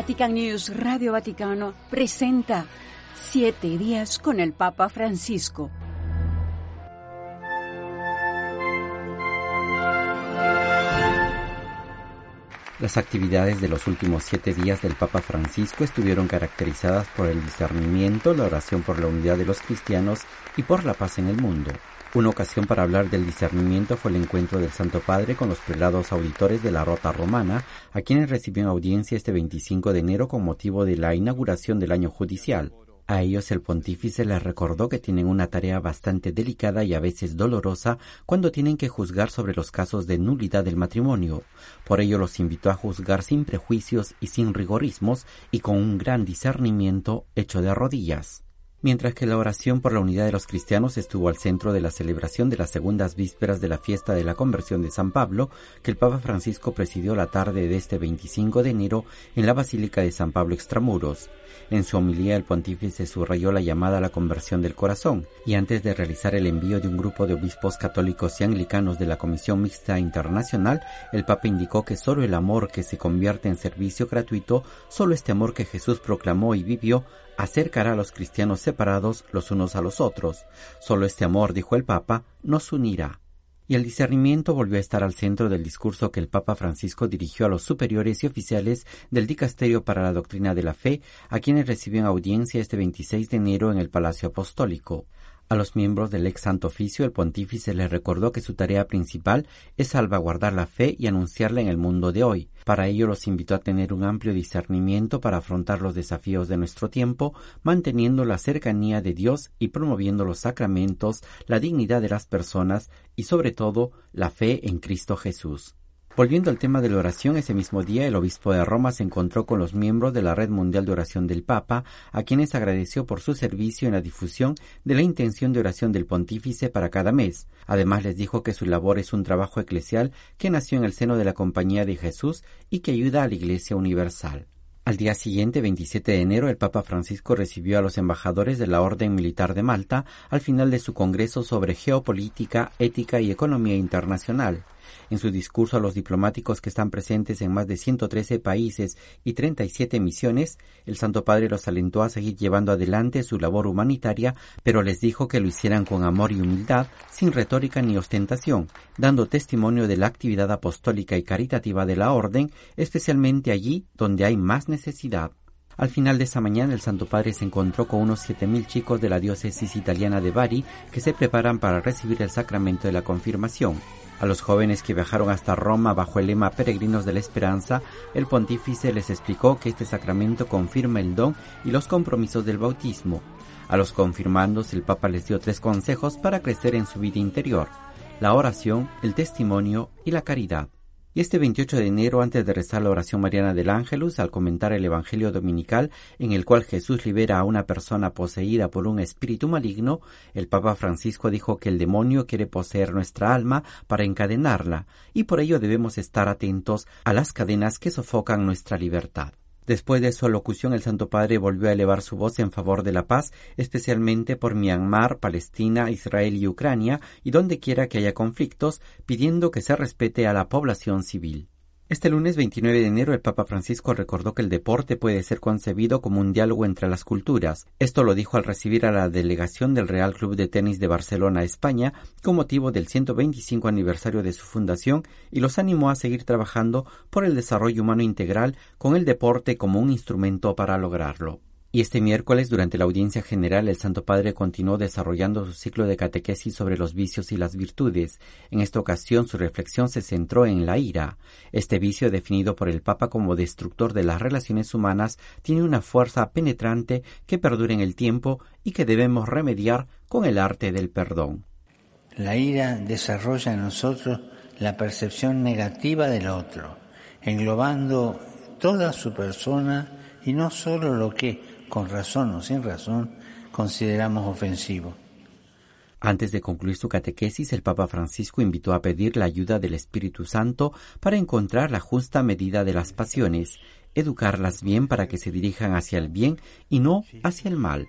Vatican News Radio Vaticano presenta Siete días con el Papa Francisco. Las actividades de los últimos siete días del Papa Francisco estuvieron caracterizadas por el discernimiento, la oración por la unidad de los cristianos y por la paz en el mundo. Una ocasión para hablar del discernimiento fue el encuentro del Santo Padre con los prelados auditores de la Rota Romana, a quienes recibió audiencia este 25 de enero con motivo de la inauguración del año judicial. A ellos el pontífice les recordó que tienen una tarea bastante delicada y a veces dolorosa cuando tienen que juzgar sobre los casos de nulidad del matrimonio. Por ello los invitó a juzgar sin prejuicios y sin rigorismos y con un gran discernimiento hecho de rodillas mientras que la oración por la unidad de los cristianos estuvo al centro de la celebración de las segundas vísperas de la fiesta de la conversión de San Pablo, que el Papa Francisco presidió la tarde de este 25 de enero en la Basílica de San Pablo Extramuros. En su homilía el pontífice subrayó la llamada a la conversión del corazón, y antes de realizar el envío de un grupo de obispos católicos y anglicanos de la Comisión Mixta Internacional, el Papa indicó que solo el amor que se convierte en servicio gratuito, solo este amor que Jesús proclamó y vivió, acercará a los cristianos separados los unos a los otros. Solo este amor, dijo el Papa, nos unirá. Y el discernimiento volvió a estar al centro del discurso que el Papa Francisco dirigió a los superiores y oficiales del Dicasterio para la Doctrina de la Fe, a quienes recibió audiencia este 26 de enero en el Palacio Apostólico. A los miembros del ex Santo Oficio, el pontífice les recordó que su tarea principal es salvaguardar la fe y anunciarla en el mundo de hoy. Para ello los invitó a tener un amplio discernimiento para afrontar los desafíos de nuestro tiempo, manteniendo la cercanía de Dios y promoviendo los sacramentos, la dignidad de las personas y sobre todo la fe en Cristo Jesús. Volviendo al tema de la oración, ese mismo día el obispo de Roma se encontró con los miembros de la Red Mundial de Oración del Papa, a quienes agradeció por su servicio en la difusión de la intención de oración del pontífice para cada mes. Además les dijo que su labor es un trabajo eclesial que nació en el seno de la Compañía de Jesús y que ayuda a la Iglesia Universal. Al día siguiente, 27 de enero, el Papa Francisco recibió a los embajadores de la Orden Militar de Malta al final de su Congreso sobre Geopolítica, Ética y Economía Internacional. En su discurso a los diplomáticos que están presentes en más de 113 países y 37 misiones, el Santo Padre los alentó a seguir llevando adelante su labor humanitaria, pero les dijo que lo hicieran con amor y humildad, sin retórica ni ostentación, dando testimonio de la actividad apostólica y caritativa de la Orden, especialmente allí donde hay más necesidad. Al final de esa mañana el Santo Padre se encontró con unos 7.000 chicos de la diócesis italiana de Bari que se preparan para recibir el sacramento de la confirmación. A los jóvenes que viajaron hasta Roma bajo el lema Peregrinos de la Esperanza, el pontífice les explicó que este sacramento confirma el don y los compromisos del bautismo. A los confirmandos el Papa les dio tres consejos para crecer en su vida interior, la oración, el testimonio y la caridad. Y este 28 de enero, antes de rezar la oración mariana del Ángelus, al comentar el Evangelio dominical en el cual Jesús libera a una persona poseída por un espíritu maligno, el Papa Francisco dijo que el demonio quiere poseer nuestra alma para encadenarla, y por ello debemos estar atentos a las cadenas que sofocan nuestra libertad. Después de su alocución, el Santo Padre volvió a elevar su voz en favor de la paz, especialmente por Myanmar, Palestina, Israel y Ucrania, y donde quiera que haya conflictos, pidiendo que se respete a la población civil. Este lunes 29 de enero el Papa Francisco recordó que el deporte puede ser concebido como un diálogo entre las culturas. Esto lo dijo al recibir a la delegación del Real Club de Tenis de Barcelona, España, con motivo del 125 aniversario de su fundación y los animó a seguir trabajando por el desarrollo humano integral con el deporte como un instrumento para lograrlo. Y este miércoles, durante la audiencia general, el Santo Padre continuó desarrollando su ciclo de catequesis sobre los vicios y las virtudes. En esta ocasión, su reflexión se centró en la ira. Este vicio, definido por el Papa como destructor de las relaciones humanas, tiene una fuerza penetrante que perdura en el tiempo y que debemos remediar con el arte del perdón. La ira desarrolla en nosotros la percepción negativa del otro, englobando toda su persona y no solo lo que con razón o sin razón, consideramos ofensivo. Antes de concluir su catequesis, el Papa Francisco invitó a pedir la ayuda del Espíritu Santo para encontrar la justa medida de las pasiones, educarlas bien para que se dirijan hacia el bien y no hacia el mal.